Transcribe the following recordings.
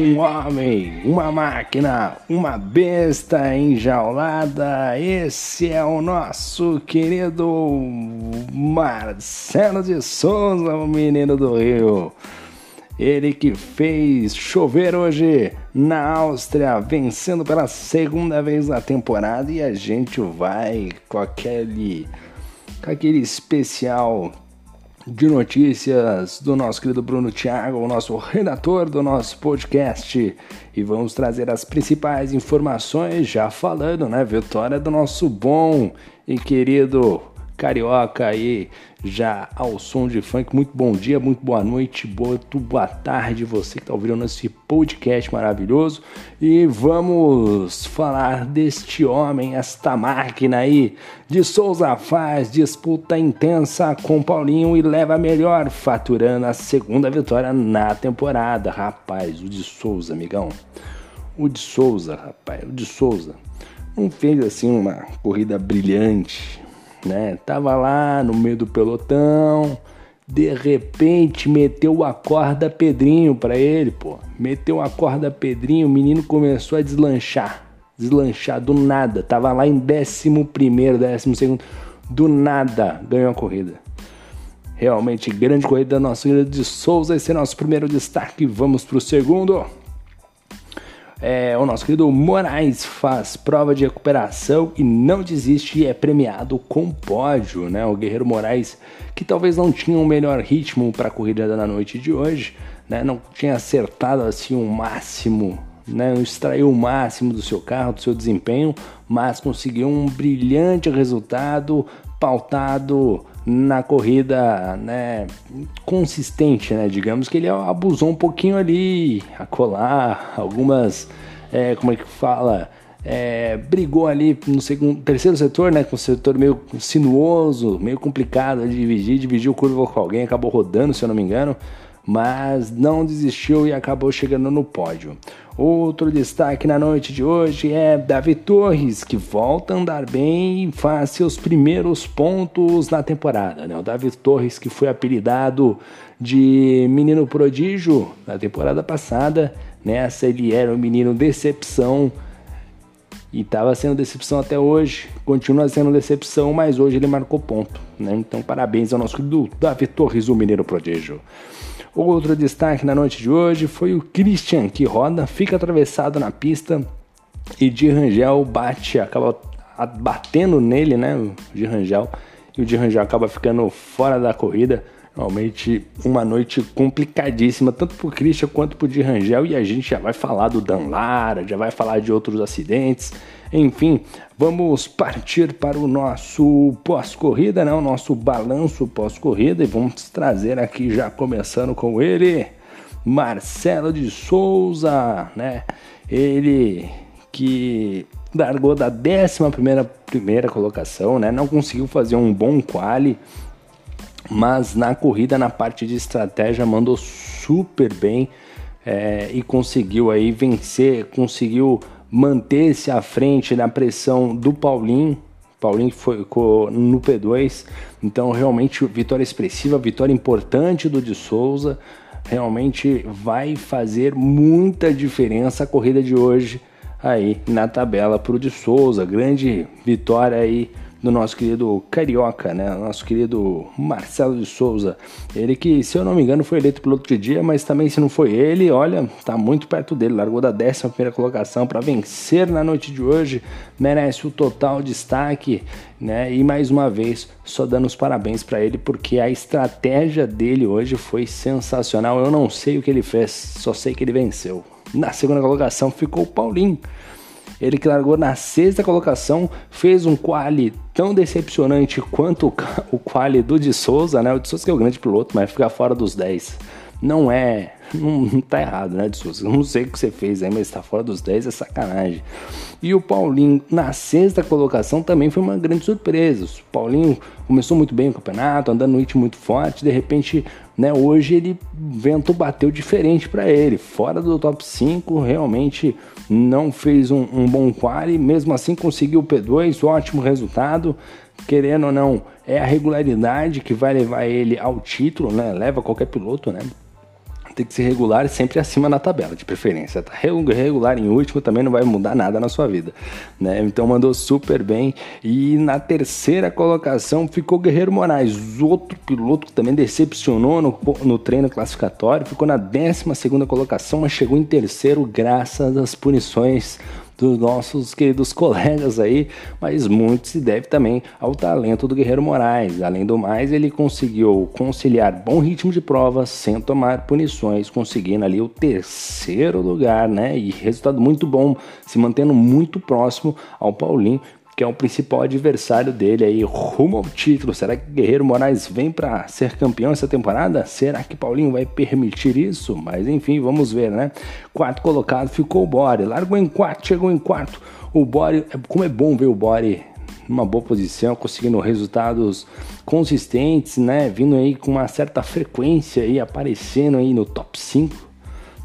um homem, uma máquina, uma besta enjaulada. Esse é o nosso querido Marcelo de Souza, o menino do Rio. Ele que fez chover hoje na Áustria, vencendo pela segunda vez na temporada. E a gente vai com aquele, com aquele especial de notícias do nosso querido Bruno Thiago, o nosso redator do nosso podcast. E vamos trazer as principais informações, já falando, né? Vitória do nosso bom e querido carioca aí, já ao som de funk. Muito bom dia, muito boa noite, boa, boa tarde, você que está ouvindo esse podcast maravilhoso. E vamos falar deste homem, esta máquina aí. De Souza faz disputa intensa com Paulinho e leva melhor, faturando a segunda vitória na temporada. Rapaz, o de Souza, amigão. O de Souza, rapaz, o de Souza. Não fez assim uma corrida brilhante, né? Tava lá no meio do pelotão, de repente meteu a corda Pedrinho para ele, pô. Meteu a corda Pedrinho, o menino começou a deslanchar. Deslanchar do nada. Tava lá em 11 primeiro, 12 segundo. Do nada ganhou a corrida. Realmente grande corrida da nossa Ilha de Souza. Esse é nosso primeiro destaque. Vamos pro segundo. É, o nosso querido Moraes faz prova de recuperação e não desiste e é premiado com pódio, né? O Guerreiro Moraes, que talvez não tinha o um melhor ritmo para a corrida da noite de hoje, né? Não tinha acertado assim o um máximo, né? Não extraiu o máximo do seu carro, do seu desempenho, mas conseguiu um brilhante resultado pautado na corrida né, consistente, né? Digamos que ele abusou um pouquinho ali, a colar algumas, é, como é que fala, é, brigou ali no segundo, terceiro setor, né? Com o setor meio sinuoso, meio complicado de dividir, dividiu curva com alguém, acabou rodando, se eu não me engano mas não desistiu e acabou chegando no pódio. Outro destaque na noite de hoje é Davi Torres, que volta a andar bem e faz seus primeiros pontos na temporada. Né? O Davi Torres, que foi apelidado de menino prodígio na temporada passada, nessa ele era o menino decepção e estava sendo decepção até hoje, continua sendo decepção, mas hoje ele marcou ponto. Né? Então, parabéns ao nosso querido Davi Torres, o menino prodígio. Outro destaque na noite de hoje foi o Christian, que roda, fica atravessado na pista e de Rangel bate, acaba batendo nele, né? O de Rangel, e o de Rangel acaba ficando fora da corrida. Realmente uma noite complicadíssima, tanto para o Christian quanto para o de Rangel. E a gente já vai falar do Dan Lara, já vai falar de outros acidentes. Enfim, vamos partir para o nosso pós-corrida, né? o nosso balanço pós-corrida. E vamos trazer aqui, já começando com ele, Marcelo de Souza, né? Ele que largou da 11 primeira, primeira colocação, né? Não conseguiu fazer um bom quali, mas na corrida, na parte de estratégia, mandou super bem é, e conseguiu aí vencer, conseguiu manter-se à frente na pressão do Paulinho. Paulinho foi no P2, então realmente vitória expressiva, vitória importante do de Souza. Realmente vai fazer muita diferença a corrida de hoje aí na tabela para o de Souza. Grande vitória aí do nosso querido Carioca, né? Nosso querido Marcelo de Souza. Ele que, se eu não me engano, foi eleito piloto de dia, mas também se não foi ele, olha, tá muito perto dele. Largou da 11 primeira colocação para vencer na noite de hoje. Merece o total destaque, né? E mais uma vez, só dando os parabéns para ele, porque a estratégia dele hoje foi sensacional. Eu não sei o que ele fez, só sei que ele venceu. Na segunda colocação ficou o Paulinho. Ele que largou na sexta colocação, fez um quali tão decepcionante quanto o, quali do de Souza, né? O de Souza que é o grande piloto, mas ficar fora dos 10 não é. Não, não tá errado, né, de Souza? Não sei o que você fez aí, mas tá fora dos 10 é sacanagem. E o Paulinho, na sexta colocação, também foi uma grande surpresa. O Paulinho começou muito bem o campeonato, andando no ritmo muito forte, de repente, né, hoje ele vento bateu diferente para ele, fora do top 5, realmente não fez um, um bom quali, mesmo assim conseguiu o P2, ótimo resultado. Querendo ou não, é a regularidade que vai levar ele ao título, né? Leva qualquer piloto, né? Tem que ser regular sempre acima na tabela, de preferência. Tá regular em último também não vai mudar nada na sua vida, né? Então mandou super bem. E na terceira colocação ficou Guerreiro Moraes, outro piloto que também decepcionou no, no treino classificatório, ficou na décima segunda colocação, mas chegou em terceiro graças às punições dos nossos queridos colegas aí, mas muito se deve também ao talento do Guerreiro Moraes. Além do mais, ele conseguiu conciliar bom ritmo de prova sem tomar punições, conseguindo ali o terceiro lugar, né? E resultado muito bom, se mantendo muito próximo ao Paulinho, que é o principal adversário dele aí, rumo ao título. Será que Guerreiro Moraes vem para ser campeão essa temporada? Será que Paulinho vai permitir isso? Mas enfim, vamos ver, né? Quarto colocado ficou o Bore, largou em quarto, chegou em quarto. O Bore, como é bom ver o Bore numa boa posição, conseguindo resultados consistentes, né? Vindo aí com uma certa frequência aí, aparecendo aí no top 5,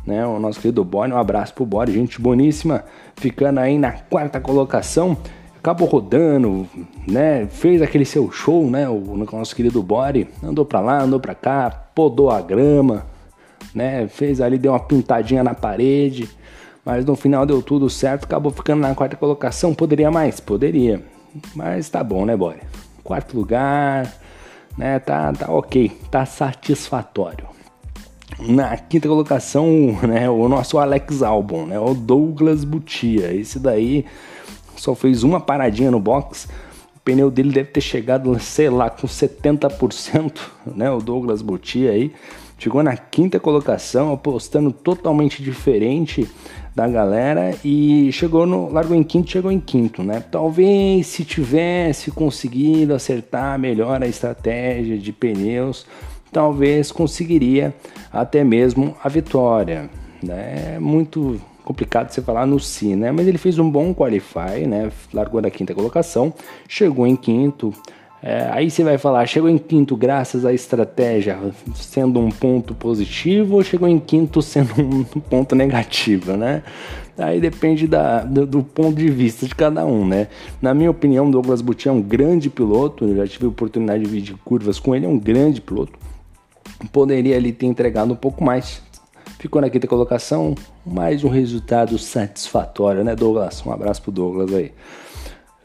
né? O nosso querido Bore, um abraço pro Bore, gente boníssima, ficando aí na quarta colocação acabou rodando, né? Fez aquele seu show, né? O nosso querido Bore andou para lá, andou para cá, podou a grama, né? Fez ali, deu uma pintadinha na parede, mas no final deu tudo certo, acabou ficando na quarta colocação. Poderia mais? Poderia, mas tá bom, né, Bore? Quarto lugar, né? Tá, tá ok, tá satisfatório. Na quinta colocação, né, o nosso Alex Albon, né, o Douglas Butia. Esse daí só fez uma paradinha no box. O pneu dele deve ter chegado, sei lá, com 70%, né? O Douglas Butia aí. Chegou na quinta colocação, apostando totalmente diferente da galera e chegou no largou em quinto, chegou em quinto, né? Talvez se tivesse conseguido acertar melhor a estratégia de pneus, talvez conseguiria até mesmo a vitória, né? Muito complicado você falar no si, né? Mas ele fez um bom qualify, né? Largou da quinta colocação, chegou em quinto. É, aí você vai falar, chegou em quinto graças à estratégia sendo um ponto positivo ou chegou em quinto sendo um ponto negativo, né? Aí depende da, do, do, ponto de vista de cada um, né? Na minha opinião, Douglas Butti é um grande piloto, eu já tive a oportunidade de vir curvas com ele, é um grande piloto. Poderia ali ter entregado um pouco mais, Ficou na quinta colocação, mais um resultado satisfatório, né, Douglas? Um abraço pro Douglas aí.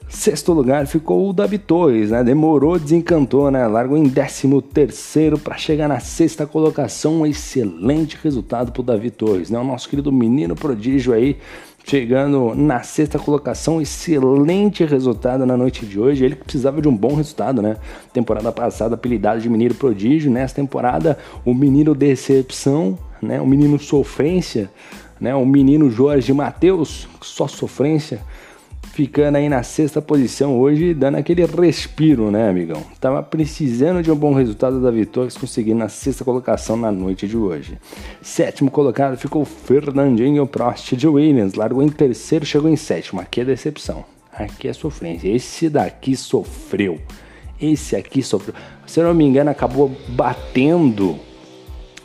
Sexto lugar ficou o Davi Torres, né? Demorou, desencantou, né? Largou em décimo terceiro para chegar na sexta colocação. Um excelente resultado pro Davi Torres, né? O nosso querido menino prodígio aí, chegando na sexta colocação. Excelente resultado na noite de hoje. Ele que precisava de um bom resultado, né? Temporada passada, apelidado de menino prodígio. Nessa temporada, o menino decepção né? O menino sofrência, né? O menino Jorge Matheus, só sofrência, ficando aí na sexta posição hoje, dando aquele respiro, né, amigão? Tava precisando de um bom resultado da Vitória, conseguindo na sexta colocação na noite de hoje. Sétimo colocado ficou Fernandinho Prost de Williams, largou em terceiro, chegou em sétimo. Aqui é decepção, aqui é sofrência. Esse daqui sofreu. Esse aqui sofreu. Se eu não me engano, acabou batendo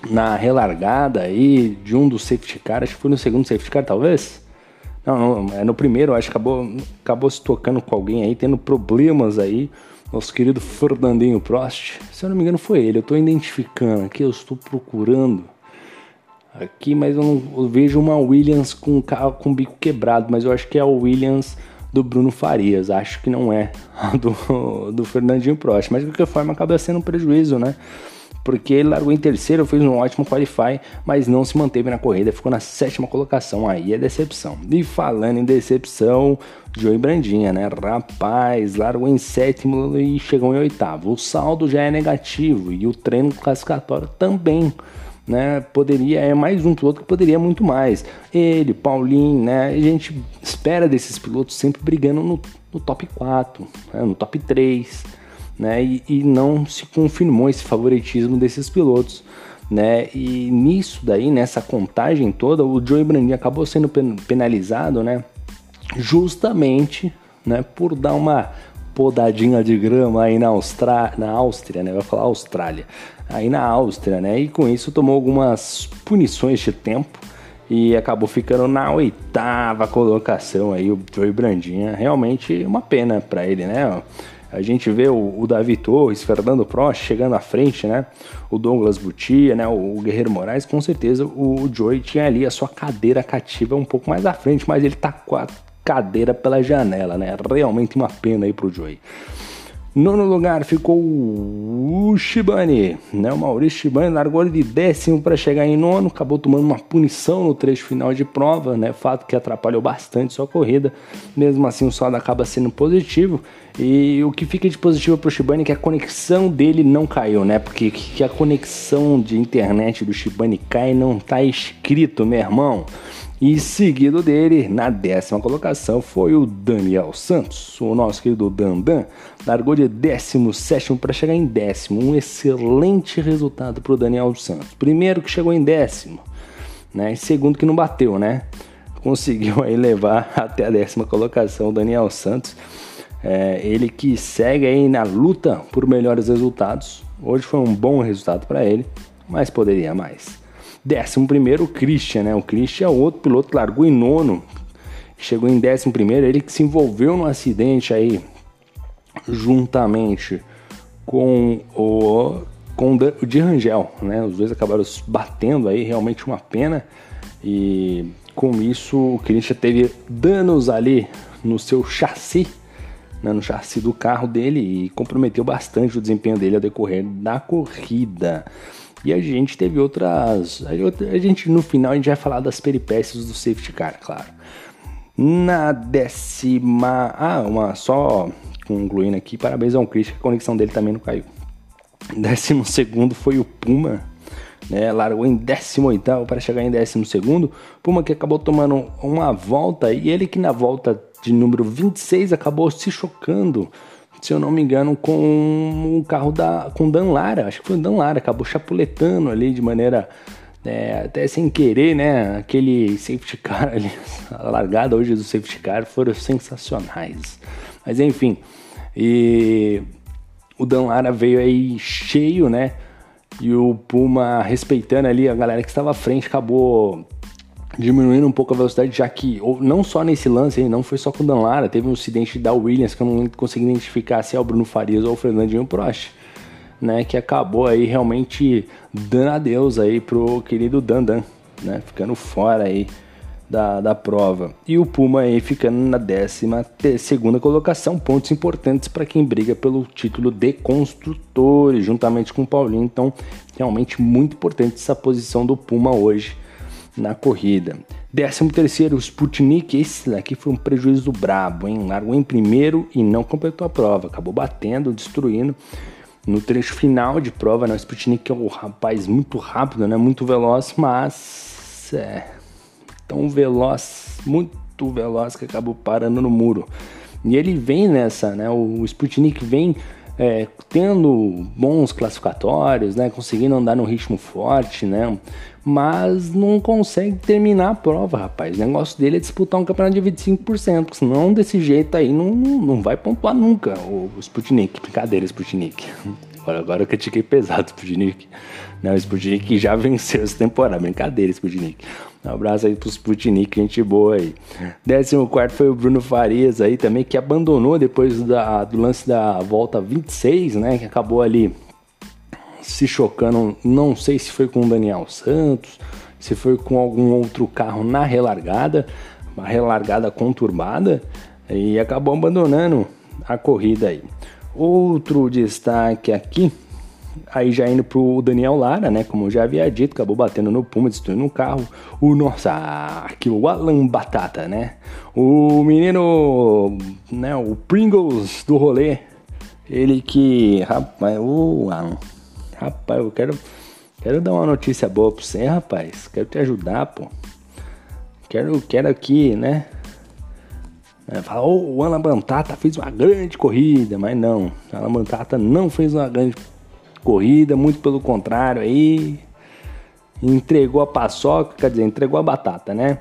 na relargada aí de um dos safety car, acho que foi no segundo safety car talvez. Não, não é no primeiro, acho que acabou, acabou se tocando com alguém aí, tendo problemas aí. Nosso querido Fernandinho Prost, se eu não me engano foi ele, eu estou identificando aqui, eu estou procurando aqui, mas eu não eu vejo uma Williams com carro com bico quebrado, mas eu acho que é a Williams do Bruno Farias, acho que não é do, do Fernandinho Prost, mas de qualquer forma acaba sendo um prejuízo, né? Porque ele largou em terceiro, fez um ótimo qualify, mas não se manteve na corrida, ficou na sétima colocação. Aí é decepção. E falando em decepção, Joey Brandinha, né? Rapaz, largou em sétimo e chegou em oitavo. O saldo já é negativo e o treino classificatório também. Né, poderia, é mais um piloto que poderia muito mais. Ele, Paulinho, né? A gente espera desses pilotos sempre brigando no, no top 4, né, no top 3 né? E, e não se confirmou esse favoritismo desses pilotos. Né? E nisso daí, nessa contagem toda, o Joey Brandin acabou sendo penalizado, né? Justamente, né? Por dar uma podadinha de grama aí na, Austra... na Áustria, né? Vai falar Austrália. Aí na Áustria, né? E com isso tomou algumas punições de tempo e acabou ficando na oitava colocação aí o Joey Brandinha. Realmente uma pena para ele, né? A gente vê o, o Davi Torres, Fernando Prost chegando à frente, né? O Douglas Butia, né? O, o Guerreiro Moraes, com certeza o, o Joey tinha ali a sua cadeira cativa um pouco mais à frente, mas ele tá com a cadeira pela janela, né? Realmente uma pena aí pro Joey. Nono lugar ficou o Shibane, né? O Maurício Shibane largou de décimo para chegar em nono, acabou tomando uma punição no trecho final de prova, né? Fato que atrapalhou bastante sua corrida. Mesmo assim, o saldo acaba sendo positivo. E o que fica de positivo para o Shibane é que a conexão dele não caiu, né? Porque que a conexão de internet do Shibane cai não tá escrito, meu irmão. E seguido dele, na décima colocação, foi o Daniel Santos, o nosso querido Dandan. Largou de 17 para chegar em décimo. Um excelente resultado para o Daniel Santos. Primeiro que chegou em décimo, né? E segundo que não bateu, né? Conseguiu aí levar até a décima colocação o Daniel Santos. É, ele que segue aí na luta por melhores resultados. Hoje foi um bom resultado para ele, mas poderia mais. Décimo primeiro, o Christian, né? O Christian é outro piloto largou em nono, chegou em décimo primeiro, ele que se envolveu no acidente aí, juntamente com o com o de Rangel, né? Os dois acabaram batendo aí, realmente uma pena. E com isso o Christian teve danos ali no seu chassi, né? no chassi do carro dele e comprometeu bastante o desempenho dele ao decorrer da corrida. E a gente teve outras. A gente, no final, a gente vai falar das peripécias do safety car, claro. Na décima. Ah, uma só concluindo aqui, parabéns ao Chris, que a conexão dele também não caiu. Décimo segundo foi o Puma, né? Largou em 18 para chegar em 12. Puma que acabou tomando uma volta e ele que na volta de número 26 acabou se chocando se eu não me engano, com o carro da com Dan Lara, acho que foi o Dan Lara, acabou chapuletando ali de maneira é, até sem querer, né? Aquele safety car ali, a largada hoje do safety car foram sensacionais. Mas enfim, e o Dan Lara veio aí cheio, né? E o Puma respeitando ali a galera que estava à frente, acabou diminuindo um pouco a velocidade, já que não só nesse lance não foi só com o Dan Lara, teve um acidente da Williams que eu não consegui identificar se é o Bruno Farias ou o Fernandinho Prost, né, que acabou aí realmente dando adeus aí pro querido Dandan, né, ficando fora aí da, da prova. E o Puma aí ficando na décima segunda colocação, pontos importantes para quem briga pelo título de construtores, juntamente com o Paulinho, então realmente muito importante essa posição do Puma hoje na corrida. 13 terceiro, o Sputnik, esse daqui foi um prejuízo brabo, hein? Largou em primeiro e não completou a prova, acabou batendo, destruindo. No trecho final de prova, né? o Sputnik é um rapaz muito rápido, né? muito veloz, mas é tão veloz, muito veloz que acabou parando no muro. E ele vem nessa, né? O Sputnik vem é, tendo bons classificatórios, né, conseguindo andar num ritmo forte, né, mas não consegue terminar a prova, rapaz. O negócio dele é disputar um campeonato de 25%, senão desse jeito aí não, não vai pontuar nunca o, Sputnik. Brincadeira, Sputnik. Agora, agora eu critiquei pesado o Sputnik. Não, o Sputnik já venceu essa temporada. Brincadeira, Sputnik. Um abraço aí pro Sputnik, gente boa aí. 14 foi o Bruno Farias aí também, que abandonou depois da, do lance da volta 26, né? Que acabou ali se chocando. Não sei se foi com o Daniel Santos, se foi com algum outro carro na relargada, uma relargada conturbada, e acabou abandonando a corrida aí. Outro destaque aqui Aí já indo pro Daniel Lara, né? Como eu já havia dito, acabou batendo no Puma, destruindo o carro. O nossa, aqui o Alan Batata, né? O menino, né? O Pringles do rolê. Ele que, rapaz, o Alan, rapaz, eu quero, quero dar uma notícia boa pra você, rapaz. Quero te ajudar, pô. Quero, quero aqui, né? É, fala, oh, o Alan Batata fez uma grande corrida, mas não, o Alan Batata não fez uma grande corrida, muito pelo contrário, aí entregou a paçoca, quer dizer, entregou a batata, né?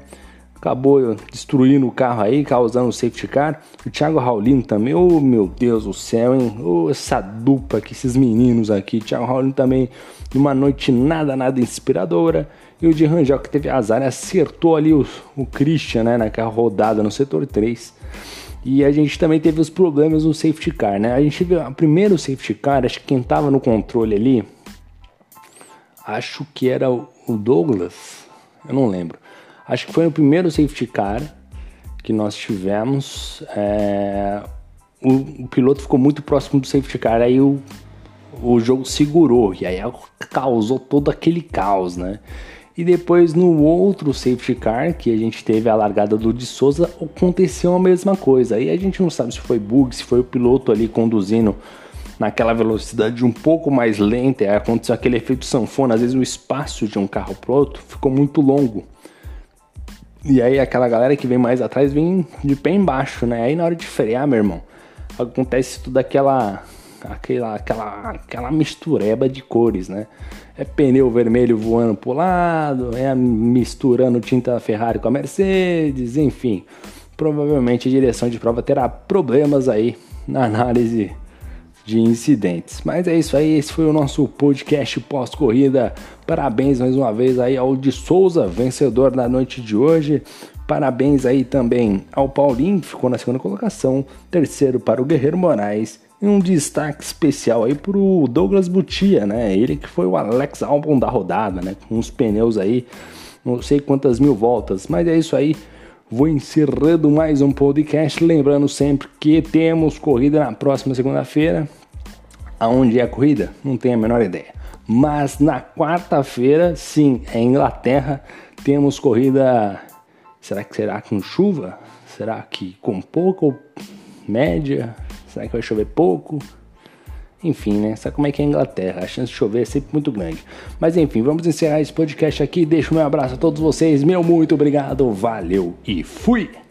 Acabou destruindo o carro aí, causando o safety car. O Thiago Raulino também, oh meu Deus do céu, hein? Oh, essa dupla aqui, esses meninos aqui. Thiago Raulino também, numa noite nada, nada inspiradora. E o de Rangel, que teve azar, acertou ali o, o Christian, né? Naquela rodada no setor 3. E a gente também teve os problemas no safety car, né? A gente viu o primeiro safety car, acho que quem tava no controle ali, acho que era o Douglas, eu não lembro. Acho que foi no primeiro safety car que nós tivemos. É, o, o, piloto ficou muito próximo do safety car, aí o, o jogo segurou e aí causou todo aquele caos, né? E depois no outro safety car, que a gente teve a largada do de Souza, aconteceu a mesma coisa. Aí a gente não sabe se foi bug, se foi o piloto ali conduzindo naquela velocidade um pouco mais lenta, aí aconteceu aquele efeito sanfona, às vezes o espaço de um carro pro outro ficou muito longo. E aí aquela galera que vem mais atrás vem de pé embaixo, né? Aí na hora de frear, meu irmão, acontece tudo aquela aquela aquela aquela mistureba de cores, né? É pneu vermelho voando pro lado, é misturando tinta Ferrari com a Mercedes, enfim. Provavelmente a direção de prova terá problemas aí na análise de incidentes. Mas é isso aí, esse foi o nosso podcast pós-corrida. Parabéns mais uma vez aí ao de Souza, vencedor da noite de hoje. Parabéns aí também ao Paulinho, que ficou na segunda colocação. Terceiro para o Guerreiro Moraes. E um destaque especial aí para o Douglas Butia, né? Ele que foi o Alex Albon da rodada, né? Com uns pneus aí, não sei quantas mil voltas. Mas é isso aí. Vou encerrando mais um podcast, lembrando sempre que temos corrida na próxima segunda-feira. Aonde é a corrida? Não tenho a menor ideia. Mas na quarta-feira, sim, é Inglaterra, temos corrida. Será que será com chuva? Será que com pouco ou média? Será que vai chover pouco? Enfim, né? Sabe como é que é a Inglaterra? A chance de chover é sempre muito grande. Mas enfim, vamos encerrar esse podcast aqui. Deixo meu abraço a todos vocês. Meu muito obrigado, valeu e fui!